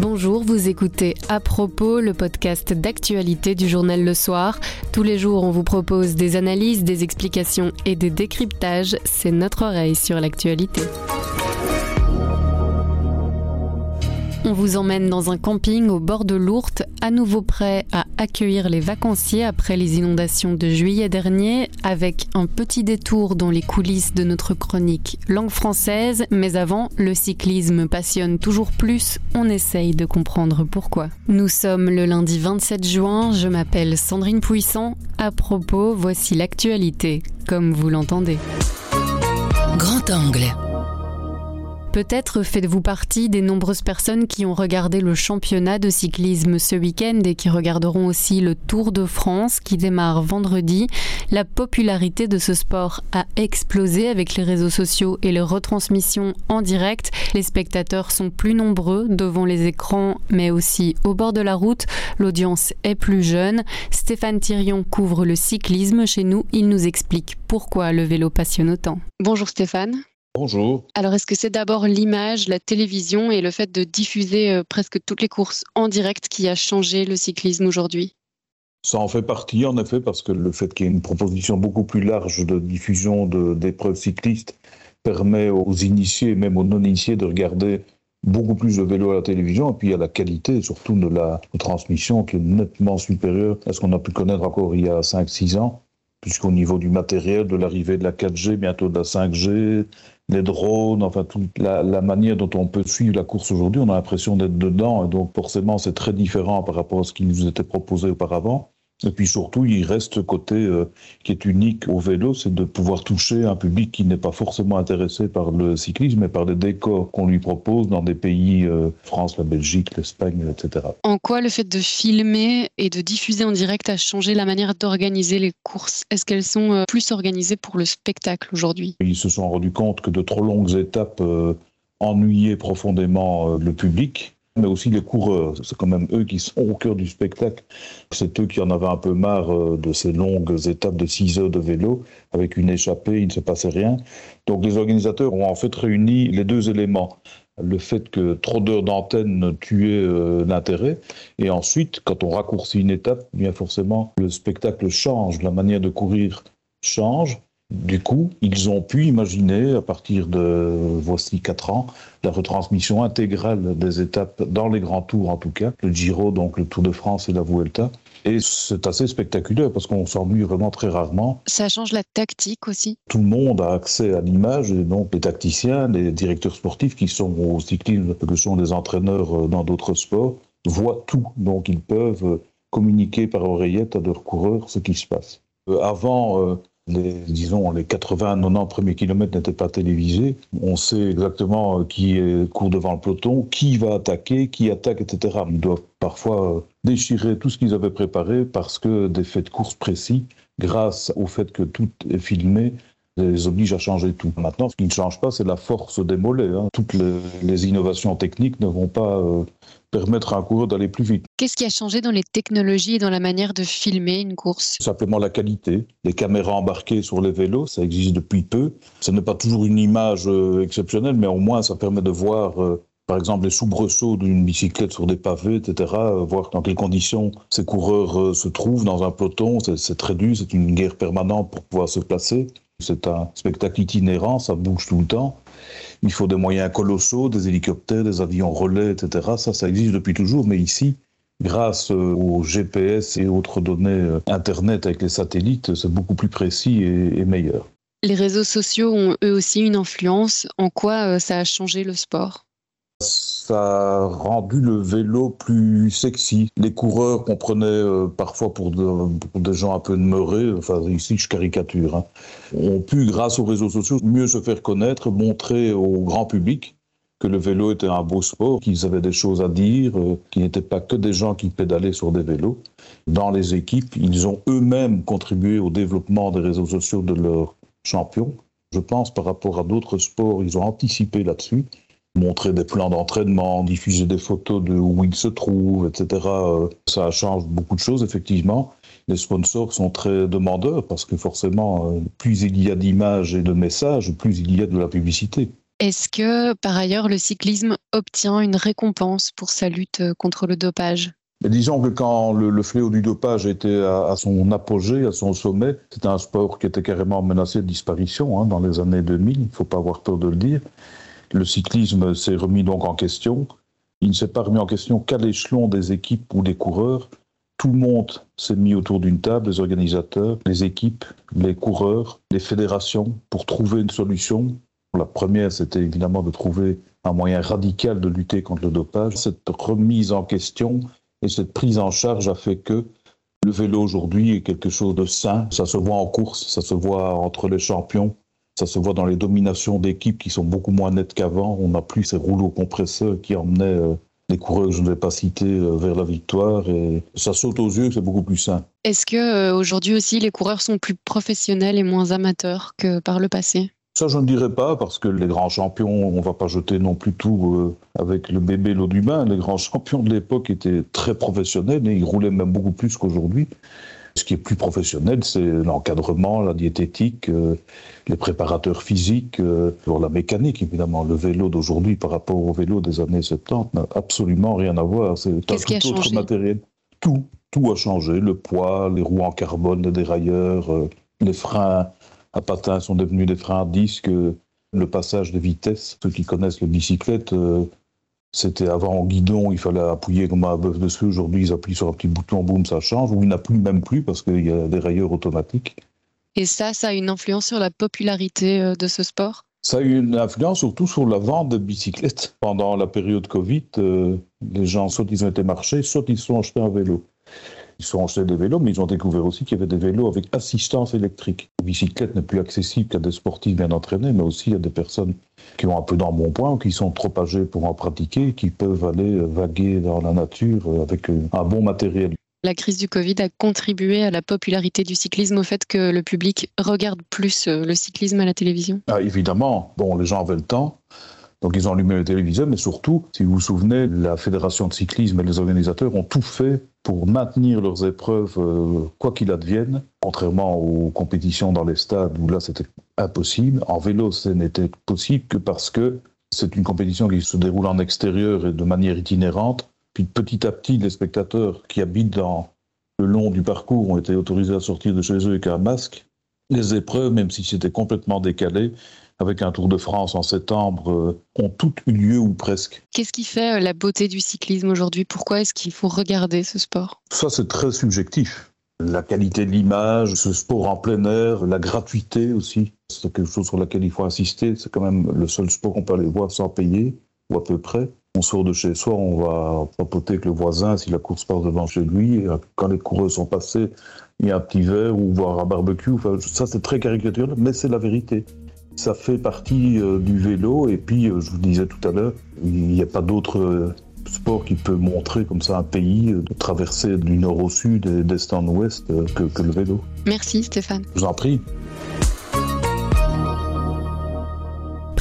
Bonjour, vous écoutez À propos, le podcast d'actualité du journal Le Soir. Tous les jours, on vous propose des analyses, des explications et des décryptages. C'est notre oreille sur l'actualité. On vous emmène dans un camping au bord de l'Ourthe, à nouveau prêt à accueillir les vacanciers après les inondations de juillet dernier, avec un petit détour dans les coulisses de notre chronique langue française. Mais avant, le cyclisme passionne toujours plus, on essaye de comprendre pourquoi. Nous sommes le lundi 27 juin, je m'appelle Sandrine Puissant. À propos, voici l'actualité, comme vous l'entendez. Grand angle. Peut-être faites-vous partie des nombreuses personnes qui ont regardé le championnat de cyclisme ce week-end et qui regarderont aussi le Tour de France qui démarre vendredi. La popularité de ce sport a explosé avec les réseaux sociaux et les retransmissions en direct. Les spectateurs sont plus nombreux devant les écrans mais aussi au bord de la route. L'audience est plus jeune. Stéphane Thirion couvre le cyclisme chez nous. Il nous explique pourquoi le vélo passionne autant. Bonjour Stéphane. Bonjour. Alors, est-ce que c'est d'abord l'image, la télévision et le fait de diffuser euh, presque toutes les courses en direct qui a changé le cyclisme aujourd'hui? Ça en fait partie, en effet, parce que le fait qu'il y ait une proposition beaucoup plus large de diffusion d'épreuves cyclistes permet aux initiés, même aux non-initiés, de regarder beaucoup plus de vélo à la télévision, et puis il y a la qualité, surtout de la transmission, qui est nettement supérieure à ce qu'on a pu connaître encore il y a 5-6 ans puisqu'au niveau du matériel, de l'arrivée de la 4G, bientôt de la 5G, les drones, enfin toute la, manière dont on peut suivre la course aujourd'hui, on a l'impression d'être dedans, et donc forcément c'est très différent par rapport à ce qui nous était proposé auparavant. Et puis surtout, il reste côté euh, qui est unique au vélo, c'est de pouvoir toucher un public qui n'est pas forcément intéressé par le cyclisme, mais par les décors qu'on lui propose dans des pays, euh, France, la Belgique, l'Espagne, etc. En quoi le fait de filmer et de diffuser en direct a changé la manière d'organiser les courses? Est-ce qu'elles sont euh, plus organisées pour le spectacle aujourd'hui? Ils se sont rendus compte que de trop longues étapes ennuyaient profondément le public mais aussi les coureurs. C'est quand même eux qui sont au cœur du spectacle. C'est eux qui en avaient un peu marre euh, de ces longues étapes de 6 heures de vélo avec une échappée, il ne se passait rien. Donc les organisateurs ont en fait réuni les deux éléments. Le fait que trop d'heures d'antenne tuait euh, l'intérêt, et ensuite, quand on raccourcit une étape, bien forcément, le spectacle change, la manière de courir change, du coup, ils ont pu imaginer, à partir de voici quatre ans, la retransmission intégrale des étapes dans les grands tours, en tout cas, le Giro, donc le Tour de France et la Vuelta. Et c'est assez spectaculaire parce qu'on s'ennuie vraiment très rarement. Ça change la tactique aussi. Tout le monde a accès à l'image et donc les tacticiens, les directeurs sportifs qui sont au cyclisme, que sont des entraîneurs euh, dans d'autres sports, voient tout. Donc ils peuvent communiquer par oreillette à leurs coureurs ce qui se passe. Euh, avant, euh, les, disons, les 80-90 premiers kilomètres n'étaient pas télévisés. On sait exactement euh, qui court devant le peloton, qui va attaquer, qui attaque, etc. Ils doivent parfois euh, déchirer tout ce qu'ils avaient préparé parce que des faits de course précis, grâce au fait que tout est filmé, les oblige à changer tout. Maintenant, ce qui ne change pas, c'est la force des mollets. Hein. Toutes les, innovations techniques ne vont pas euh, permettre à un coureur d'aller plus vite. Qu'est-ce qui a changé dans les technologies et dans la manière de filmer une course? Simplement la qualité. Les caméras embarquées sur les vélos, ça existe depuis peu. Ce n'est pas toujours une image euh, exceptionnelle, mais au moins ça permet de voir euh, par exemple les soubresauts d'une bicyclette sur des pavés, etc., voir dans quelles conditions ces coureurs se trouvent dans un peloton, c'est très dur, c'est une guerre permanente pour pouvoir se placer. C'est un spectacle itinérant, ça bouge tout le temps. Il faut des moyens colossaux, des hélicoptères, des avions relais, etc. Ça, ça existe depuis toujours, mais ici, grâce euh, au GPS et autres données euh, Internet avec les satellites, c'est beaucoup plus précis et, meilleur. Les réseaux sociaux ont eux aussi une influence. En quoi euh, ça a changé le sport? Ça a rendu le vélo plus sexy. Les coureurs qu'on prenait euh, parfois pour, des gens un peu demeurés, enfin ici je caricature, hein, ont pu, grâce aux réseaux sociaux, mieux se faire connaître, montrer au grand public que le vélo était un beau sport, qu'ils avaient des choses à dire, euh, qu'ils n'étaient pas que des gens qui pédalaient sur des vélos. Dans les équipes, ils ont eux-mêmes contribué au développement des réseaux sociaux de leurs champions. Je pense par rapport à d'autres sports, ils ont anticipé là-dessus montrer des plans d'entraînement, diffuser des photos de où ils se trouvent, etc. Euh, ça change beaucoup de choses, effectivement. les sponsors sont très demandeurs parce que forcément, euh, plus il y a d'images et de messages, plus il y a de la publicité. Est-ce que par ailleurs le cyclisme obtient une récompense pour sa lutte contre le dopage? Mais disons que quand le, fléau du dopage était à, son apogée, à son sommet, c'était un sport qui était carrément menacé de disparition hein, dans les années 2000, il ne faut pas avoir peur de le dire. Le cyclisme s'est remis donc en question. Il ne s'est pas remis en question qu'à l'échelon des équipes ou des coureurs. Tout le monde s'est mis autour d'une table, les organisateurs, les équipes, les coureurs, les fédérations, pour trouver une solution. La première, c'était évidemment de trouver un moyen radical de lutter contre le dopage. Cette remise en question et cette prise en charge a fait que le vélo aujourd'hui est quelque chose de sain. Ça se voit en course, ça se voit entre les champions, ça se voit dans les dominations d'équipes qui sont beaucoup moins nettes qu'avant. On n'a plus ces rouleaux compresseurs qui emmenaient euh, les coureurs, je ne vais pas citer, euh, vers la victoire. Et ça saute aux yeux, c'est beaucoup plus sain. Est-ce que euh, aujourd'hui aussi les coureurs sont plus professionnels et moins amateurs que par le passé? Ça, je ne dirais pas, parce que les grands champions, on ne va pas jeter non plus tout euh, avec le bébé l'eau du bain. Les grands champions de l'époque étaient très professionnels et ils roulaient même beaucoup plus qu'aujourd'hui. Ce qui est plus professionnel, c'est l'encadrement, la diététique, euh, les préparateurs physiques, euh, la mécanique, évidemment. Le vélo d'aujourd'hui par rapport au vélo des années 70 n'a absolument rien à voir. C'est un tout autre matériel. Tout, tout a changé. Le poids, les roues en carbone, les dérailleurs, les freins à patins sont devenus des freins à disque. Le passage de vitesse, ceux qui connaissent le bicyclette, euh, c'était avant en guidon, il fallait appuyer comme un bœuf de feu. Aujourd'hui, ils appuient sur un petit bouton, boum, ça change. Ou il n'a plus, même plus, parce qu'il y a des rayeurs automatiques. Et ça, ça a une influence sur la popularité euh, de ce sport? Ça a eu une influence surtout sur la vente de bicyclettes. Pendant la période Covid, euh, les gens, soit ils ont été marchés, soit ils sont achetés un vélo. Ils sont achetés des vélos, mais ils ont découvert aussi qu'il y avait des vélos avec assistance électrique. La bicyclette n'est plus accessible qu'à des sportifs bien entraînés, mais aussi à des personnes qui ont un peu d'embonpoint ou qui sont trop âgés pour en pratiquer, qui peuvent aller vaguer dans la nature avec un bon matériel. La crise du Covid a contribué à la popularité du cyclisme, au fait que le public regarde plus euh, le cyclisme à la télévision ah, Évidemment. Bon, les gens avaient le temps. Donc ils ont allumé le téléviseur, mais surtout, si vous vous souvenez, la fédération de cyclisme et les organisateurs ont tout fait pour maintenir leurs épreuves, euh, quoi qu'il advienne, contrairement aux compétitions dans les stades où là c'était impossible. En vélo, ce n'était possible que parce que c'est une compétition qui se déroule en extérieur et de manière itinérante. Puis petit à petit, les spectateurs qui habitent dans le long du parcours ont été autorisés à sortir de chez eux avec un masque. Les épreuves, même si c'était complètement décalé, avec un Tour de France en septembre, euh, ont toutes eu lieu ou presque. Qu'est-ce qui fait euh, la beauté du cyclisme aujourd'hui? Pourquoi est-ce qu'il faut regarder ce sport? Ça, c'est très subjectif. La qualité de l'image, ce sport en plein air, la gratuité aussi, c'est quelque chose sur laquelle il faut insister. C'est quand même le seul sport qu'on peut aller voir sans payer, ou à peu près. On sort de chez soi, on va papoter avec le voisin si la course passe devant chez lui. Quand les coureurs sont passés, il y a un petit verre ou voir un barbecue. Enfin, ça, c'est très caricatural, mais c'est la vérité. Ça fait partie euh, du vélo et puis, euh, je vous disais tout à l'heure, il n'y a pas d'autre euh, sport qui peut montrer comme ça un pays de traverser du nord au sud et d'est en ouest que, que le vélo. Merci Stéphane. Je vous en prie.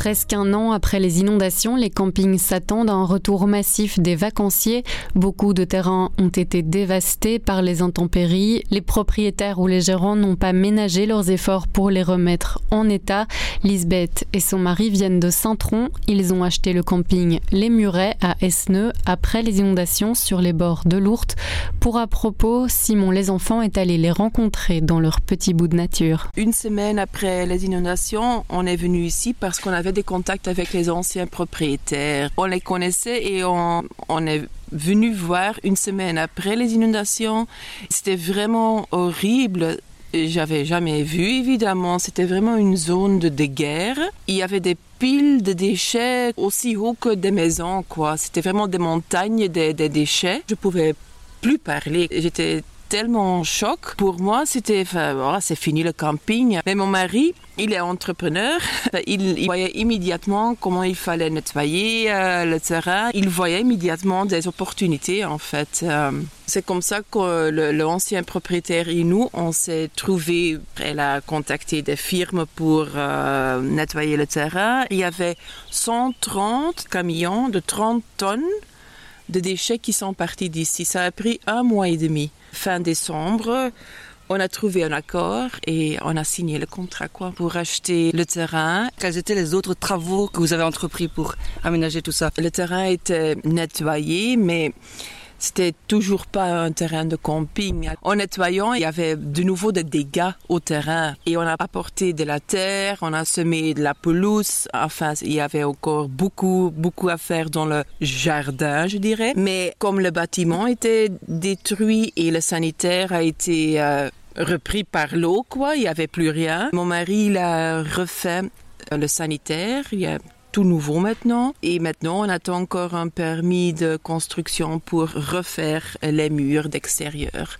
Presque un an après les inondations, les campings s'attendent à un retour massif des vacanciers. Beaucoup de terrains ont été dévastés par les intempéries. Les propriétaires ou les gérants n'ont pas ménagé leurs efforts pour les remettre en état. Lisbeth et son mari viennent de Saint-Tron. Ils ont acheté le camping Les Murets à Esneux après les inondations sur les bords de l'Ourthe. Pour à propos, Simon Les Enfants est allé les rencontrer dans leur petit bout de nature. Une semaine après les inondations, on est venu ici parce qu'on avait des contacts avec les anciens propriétaires. On les connaissait et on, on est venu voir une semaine après les inondations. C'était vraiment horrible j'avais jamais vu évidemment. C'était vraiment une zone de, guerre. Il y avait des piles de déchets aussi haut que des maisons quoi. C'était vraiment des montagnes des déchets. Je pouvais plus parler. J'étais tellement en choc. Pour moi, c'était, enfin, c'est fini le camping. Mais mon mari, il est entrepreneur. Il, voyait immédiatement comment il fallait nettoyer euh, le terrain. Il voyait immédiatement des opportunités, en fait. Euh, c'est comme ça que l'ancien propriétaire et nous, on s'est trouvé. Elle a contacté des firmes pour euh, nettoyer le terrain. Il y avait 130 camions de 30 tonnes de déchets qui sont partis d'ici. Ça a pris un mois et demi fin décembre, On a trouvé un accord et on a signé le contrat quoi pour acheter le terrain. Quels étaient les autres travaux que vous avez entrepris pour aménager tout ça? Le terrain était nettoyé, mais c'était toujours pas un terrain de camping. En nettoyant, il y avait de nouveau des dégâts au terrain et on a apporté de la terre, on a semé de la pelouse. Enfin, il y avait encore beaucoup, beaucoup à faire dans le jardin, je dirais. Mais comme le bâtiment était détruit et le sanitaire a été euh, repris par l'eau, quoi, il n'y avait plus rien. Mon mari, il a refait le sanitaire. Il y a tout nouveau maintenant. Et maintenant, on attend encore un permis de construction pour refaire les murs d'extérieur.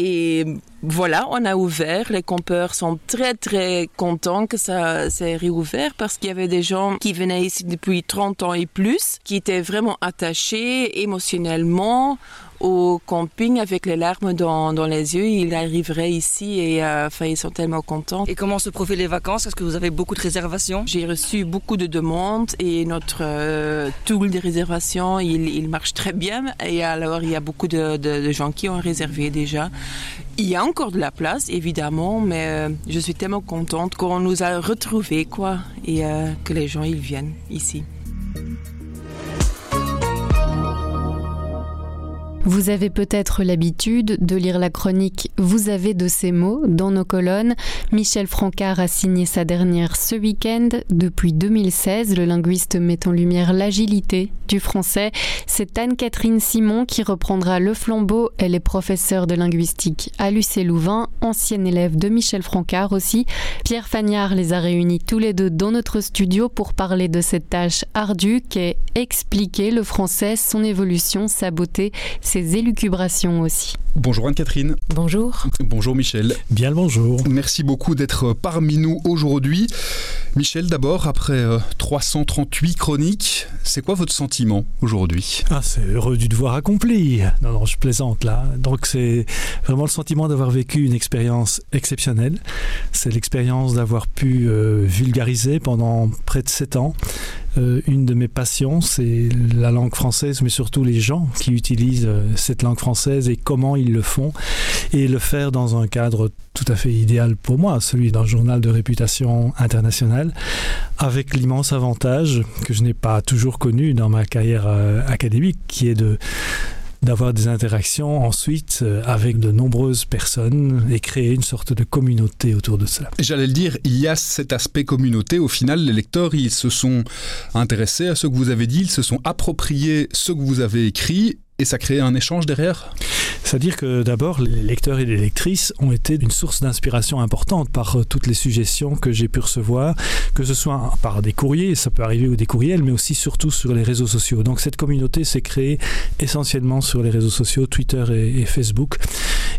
Et voilà, on a ouvert. Les campeurs sont très très contents que ça s'est réouvert parce qu'il y avait des gens qui venaient ici depuis 30 ans et plus, qui étaient vraiment attachés émotionnellement au camping avec les larmes dans, dans les yeux. Ils arriveraient ici et euh, enfin, ils sont tellement contents. Et comment se profilent les vacances? Est-ce que vous avez beaucoup de réservations? J'ai reçu beaucoup de demandes et notre euh, tool de réservation, il, il, marche très bien. Et alors, il y a beaucoup de, de, de, gens qui ont réservé déjà. Il y a encore de la place, évidemment, mais euh, je suis tellement contente qu'on nous a retrouvés, quoi, et euh, que les gens, ils viennent ici. Vous avez peut-être l'habitude de lire la chronique Vous avez de ces mots dans nos colonnes. Michel Francard a signé sa dernière ce week-end. Depuis 2016, le linguiste met en lumière l'agilité du français. C'est Anne-Catherine Simon qui reprendra le flambeau. Elle est professeure de linguistique à l'UC Louvain, ancienne élève de Michel Francard aussi. Pierre Fagnard les a réunis tous les deux dans notre studio pour parler de cette tâche ardue qu'est expliquer le français, son évolution, sa beauté, ses élucubrations aussi. Bonjour Anne-Catherine. Bonjour. Bonjour Michel. Bien le bonjour. Merci beaucoup d'être parmi nous aujourd'hui. Michel, d'abord, après euh, 338 chroniques, c'est quoi votre sentiment aujourd'hui? Ah, c'est heureux du devoir accompli. Non, non, je plaisante là. Donc, c'est vraiment le sentiment d'avoir vécu une expérience exceptionnelle. C'est l'expérience d'avoir pu euh, vulgariser pendant près de 7 ans euh, une de mes passions, c'est la langue française, mais surtout les gens qui utilisent euh, cette langue française et comment ils le font, et le faire dans un cadre tout à fait idéal pour moi, celui d'un journal de réputation internationale, avec l'immense avantage que je n'ai pas toujours connu dans ma carrière euh, académique, qui est de d'avoir des interactions ensuite euh, avec de nombreuses personnes et créer une sorte de communauté autour de cela. J'allais le dire, il y a cet aspect communauté. Au final, les lecteurs, ils se sont intéressés à ce que vous avez dit, ils se sont appropriés ce que vous avez écrit et ça crée un échange derrière? C'est-à-dire que d'abord, les lecteurs et les lectrices ont été une source d'inspiration importante par euh, toutes les suggestions que j'ai pu recevoir, que ce soit par des courriers, ça peut arriver ou des courriels, mais aussi surtout sur les réseaux sociaux. Donc cette communauté s'est créée essentiellement sur les réseaux sociaux, Twitter et, et Facebook.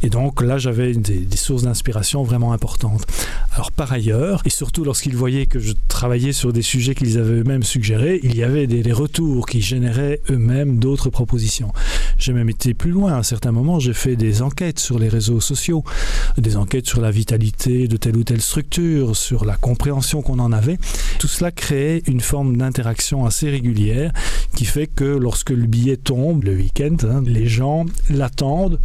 Et donc là, j'avais des, sources d'inspiration vraiment importantes. Alors par ailleurs, et surtout lorsqu'ils voyaient que je travaillais sur des sujets qu'ils avaient eux-mêmes suggérés, il y avait des, retours qui généraient eux-mêmes d'autres propositions. J'ai même été plus loin. À un certain moment, j'ai fait des enquêtes sur les réseaux sociaux, des enquêtes sur la vitalité de telle ou telle structure, sur la compréhension qu'on en avait. Tout cela créait une forme d'interaction assez régulière qui fait que lorsque le billet tombe le week-end, hein, les gens l'attendent.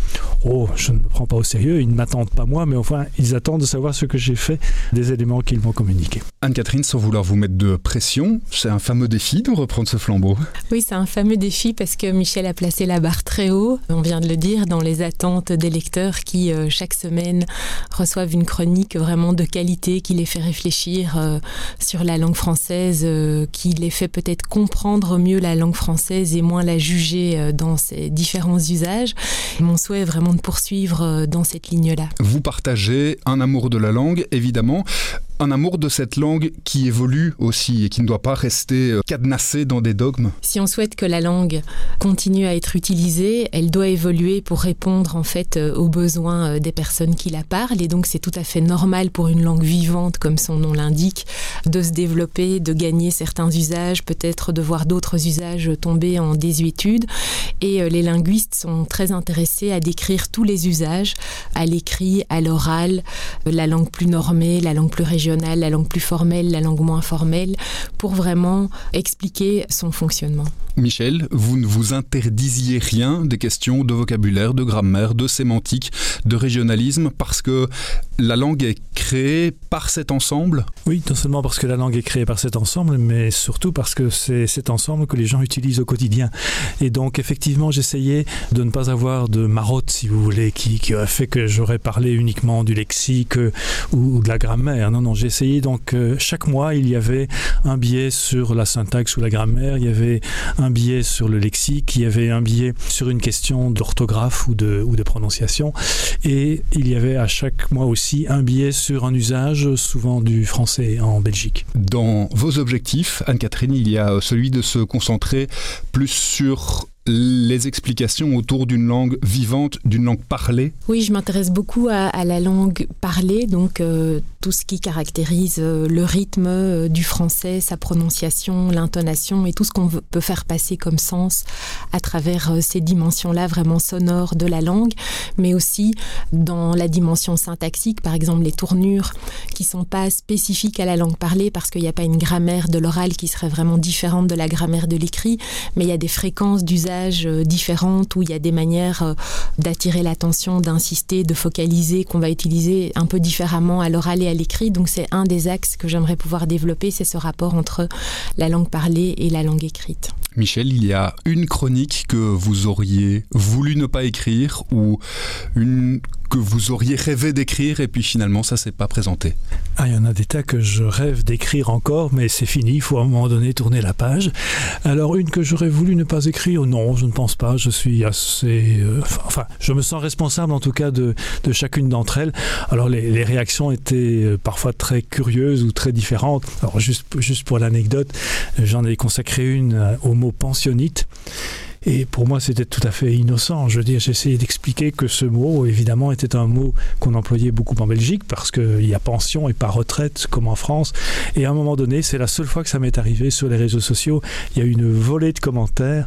Oh, je ne me prends pas au sérieux, ils ne m'attendent pas moi, mais enfin, ils attendent de savoir ce que j'ai fait des éléments qu'ils m'ont communiqués. Anne-Catherine, sans vouloir vous mettre de pression, c'est un fameux défi de reprendre ce flambeau. Oui, c'est un fameux défi parce que Michel a placé la barre très haut, on vient de le dire, dans les attentes des lecteurs qui, euh, chaque semaine, reçoivent une chronique vraiment de qualité qui les fait réfléchir euh, sur la langue française, euh, qui les fait peut-être comprendre mieux la langue française et moins la juger euh, dans ses différents usages. Mon souhait est vraiment de poursuivre euh, dans cette ligne-là. Vous partagez un amour de la langue, évidemment, un amour de cette langue qui évolue aussi et qui ne doit pas rester euh, cadenassée dans des dogmes. Si on souhaite que la langue continue à être utilisée, elle doit évoluer pour répondre en fait euh, aux besoins euh, des personnes qui la parlent. Et donc c'est tout à fait normal pour une langue vivante comme son nom l'indique de se développer, de gagner certains usages, peut-être de voir d'autres usages tomber en désuétude. Et les linguistes sont très intéressés à décrire tous les usages à l'écrit, à l'oral, la langue plus normée, la langue plus régionale la langue plus formelle, la langue moins formelle, pour vraiment expliquer son fonctionnement. Michel, vous ne vous interdisiez rien des questions de vocabulaire, de grammaire, de sémantique, de régionalisme, parce que la langue est créée par cet ensemble? Oui, non seulement parce que la langue est créée par cet ensemble, mais surtout parce que c'est cet ensemble que les gens utilisent au quotidien. Et donc, effectivement, j'essayais de ne pas avoir de marotte, si vous voulez, qui, qui fait que j'aurais parlé uniquement du lexique euh, ou, de la grammaire. Non, non, j'ai essayé. Donc, euh, chaque mois, il y avait un biais sur la syntaxe ou la grammaire, il y avait un biais sur le lexique, il y avait un biais sur une question d'orthographe ou de prononciation. Et il y avait à chaque mois aussi un biais sur un usage, souvent du français en Belgique. Dans vos objectifs, Anne-Catherine, il y a celui de se concentrer plus sur les explications autour d'une langue vivante, d'une langue parlée. Oui, je m'intéresse beaucoup à, la langue parlée, donc euh, tout ce qui caractérise euh, le rythme euh, du français, sa prononciation, l'intonation et tout ce qu'on peut faire passer comme sens à travers ces dimensions-là vraiment sonores de la langue, mais aussi dans la dimension syntaxique, par exemple les tournures qui sont pas spécifiques à la langue parlée parce qu'il n'y a pas une grammaire de l'oral qui serait vraiment différente de la grammaire de l'écrit, mais il y a des fréquences d'usage euh, différentes où il y a des manières euh, d'attirer l'attention, d'insister, de focaliser qu'on va utiliser un peu différemment à l'oral et à l'écrit. Donc c'est un des axes que j'aimerais pouvoir développer, c'est ce rapport entre la langue parlée et la langue écrite. Michel, il y a une chronique que vous auriez voulu ne pas écrire ou une que vous auriez rêvé d'écrire et puis finalement ça s'est pas présenté ah, Il y en a des tas que je rêve d'écrire encore mais c'est fini, il faut à un moment donné tourner la page. Alors une que j'aurais voulu ne pas écrire, non je ne pense pas, je suis assez... Euh, enfin je me sens responsable en tout cas de, chacune d'entre elles. Alors les, réactions étaient euh, parfois très curieuses ou très différentes. Alors juste, juste pour l'anecdote, j'en ai consacré une euh, au mot pensionnite. Et pour moi, c'était tout à fait innocent. Je veux dire, j'essayais d'expliquer que ce mot, évidemment, était un mot qu'on employait beaucoup en Belgique parce qu'il y a pension et pas retraite comme en France. Et à un moment donné, c'est la seule fois que ça m'est arrivé sur les réseaux sociaux. Il y a une volée de commentaires,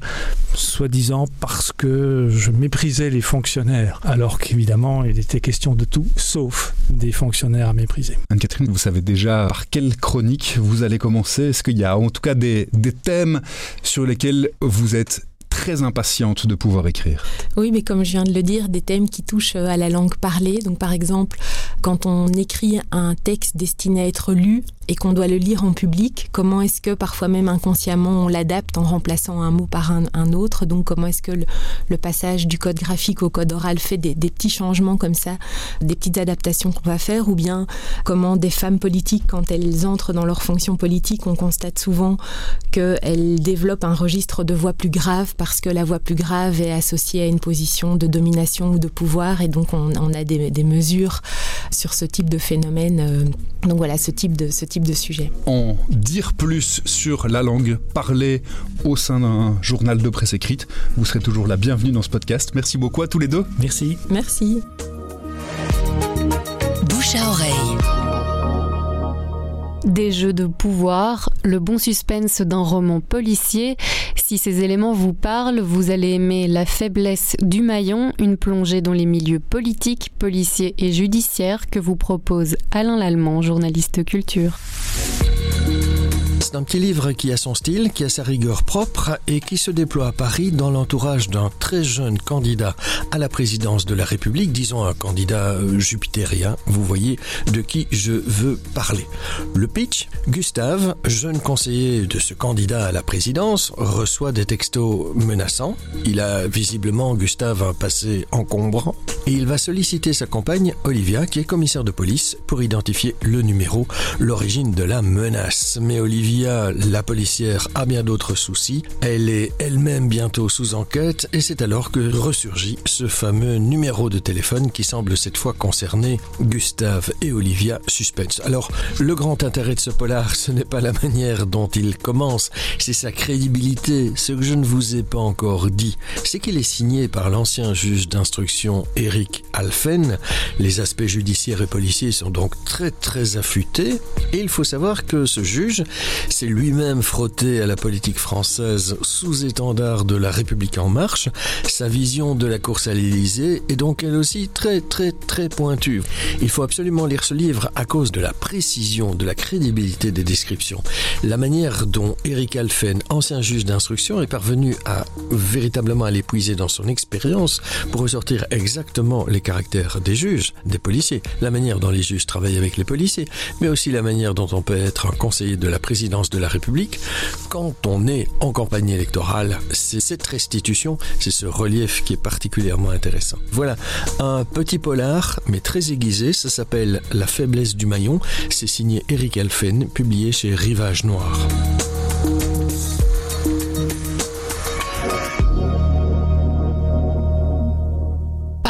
soi-disant parce que je méprisais les fonctionnaires, alors qu'évidemment, il était question de tout sauf des fonctionnaires à mépriser. Anne-Catherine, vous savez déjà par quelle chronique vous allez commencer Est-ce qu'il y a en tout cas des, des thèmes sur lesquels vous êtes très impatiente de pouvoir écrire. Oui, mais comme je viens de le dire, des thèmes qui touchent à la langue parlée. Donc par exemple, quand on écrit un texte destiné à être lu et qu'on doit le lire en public, comment est-ce que parfois même inconsciemment on l'adapte en remplaçant un mot par un, autre? Donc comment est-ce que le, passage du code graphique au code oral fait des, petits changements comme ça, des petites adaptations qu'on va faire? Ou bien comment des femmes politiques, quand elles entrent dans leur fonction politique, on constate souvent qu'elles développent un registre de voix plus grave parce que la voix plus grave est associée à une position de domination ou de pouvoir et donc on, on a des, des mesures sur ce type de phénomène. Euh, donc voilà ce type de ce type de sujet. En dire plus sur la langue parlée au sein d'un journal de presse écrite, vous serez toujours la bienvenue dans ce podcast. Merci beaucoup à tous les deux. Merci. Merci. Bouche à oreille. Des jeux de pouvoir, le bon suspense d'un roman policier. Si ces éléments vous parlent, vous allez aimer La faiblesse du maillon, une plongée dans les milieux politiques, policiers et judiciaires que vous propose Alain Lallemand, journaliste culture. C'est un petit livre qui a son style, qui a sa rigueur propre et qui se déploie à Paris dans l'entourage d'un très jeune candidat à la présidence de la République, disons un candidat euh, jupitérien, vous voyez de qui je veux parler. Le pitch, Gustave, jeune conseiller de ce candidat à la présidence, reçoit des textos menaçants. Il a visiblement, Gustave, un passé encombrant et il va solliciter sa compagne, Olivia, qui est commissaire de police, pour identifier le numéro, l'origine de la menace. Mais Olivia La policière, a bien d'autres soucis. Elle est elle-même bientôt sous enquête et c'est alors que ressurgit ce fameux numéro de téléphone qui semble cette fois concerner Gustave et Olivia Suspense. Alors, le grand intérêt de ce polar, ce n'est pas la manière dont il commence, c'est sa crédibilité. Ce que je ne vous ai pas encore dit, c'est qu'il est signé par l'ancien juge d'instruction Eric Alphen. Les aspects judiciaires et policiers sont donc très très affûtés et il faut savoir que ce juge s'est lui-même frotté à la politique française sous étendard de la République en marche. Sa vision de la course à l'Élysée est donc elle aussi très très très pointue. Il faut absolument lire ce livre à cause de la précision, de la crédibilité des descriptions. La manière dont Eric Alphen, ancien juge d'instruction, est parvenu à véritablement à l'épuiser dans son expérience pour ressortir exactement les caractères des juges, des policiers, la manière dont les juges travaillent avec les policiers, mais aussi la manière dont on peut être un conseiller de la présidence de la République. Quand on est en campagne électorale, c'est cette restitution, c'est ce relief qui est particulièrement intéressant. Voilà, un petit polar, mais très aiguisé, ça s'appelle La faiblesse du maillon, c'est signé Eric Alphen, publié chez Rivage Noir.